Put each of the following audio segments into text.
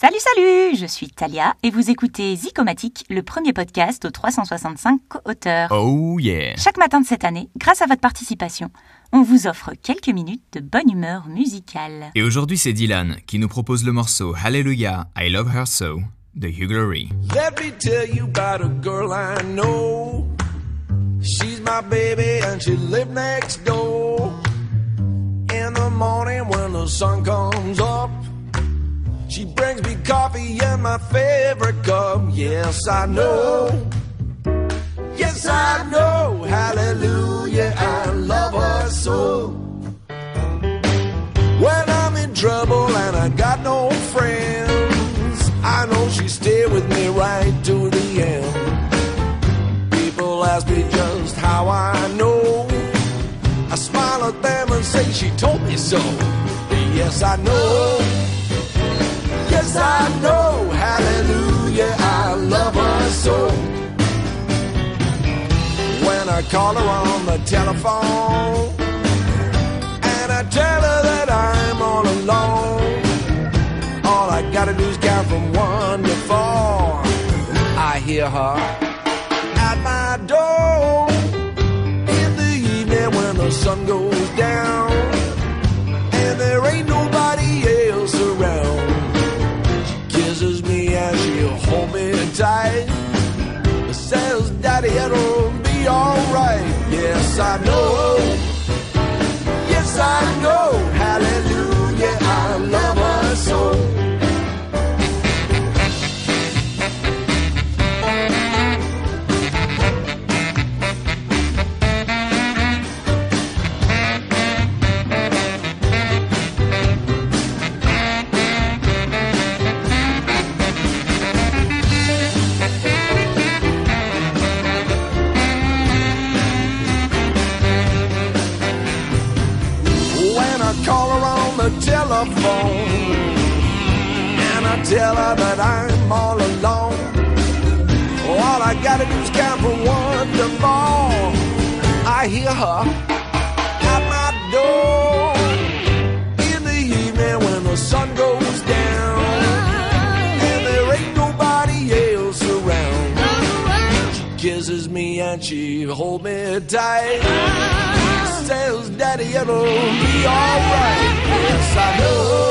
Salut, salut Je suis Talia et vous écoutez Zicomatique, le premier podcast aux 365 co-auteurs. Oh yeah Chaque matin de cette année, grâce à votre participation, on vous offre quelques minutes de bonne humeur musicale. Et aujourd'hui c'est Dylan qui nous propose le morceau Hallelujah, I Love Her So de Hugh Laurie. Let me tell you about a girl I know. She's my baby and she lives next door. In the morning when the sun comes up, she brings me coffee in my favorite cup. Yes, I know. Yes, I know. Hallelujah, I love her so. When I'm in trouble and I got no friends, I know she stay with me right to the end. People ask me just how I know. I smile at them and say she told me so. Yes, I know. I know. Hallelujah, I love her so. When I call her on the telephone and I tell her that I'm all alone. All I gotta do is count from one to four. I hear her at my door in the evening when the sun goes down Daddy, it'll be alright. Yes, I know. Telephone and I tell her that I'm all alone. All I gotta do is count from one to four. I hear her at my door in the evening when the sun goes down and there ain't nobody else around. She kisses me and she hold me tight says, Daddy, it'll be alright. Yes, I know.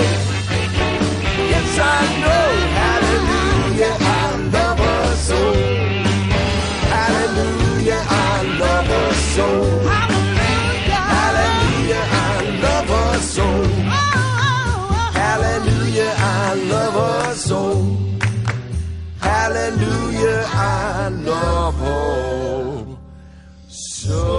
Yes, I know. Hallelujah, I love her so. Hallelujah, I love her so. Hallelujah, I love her so. Hallelujah, I love her so. Hallelujah, I love her so.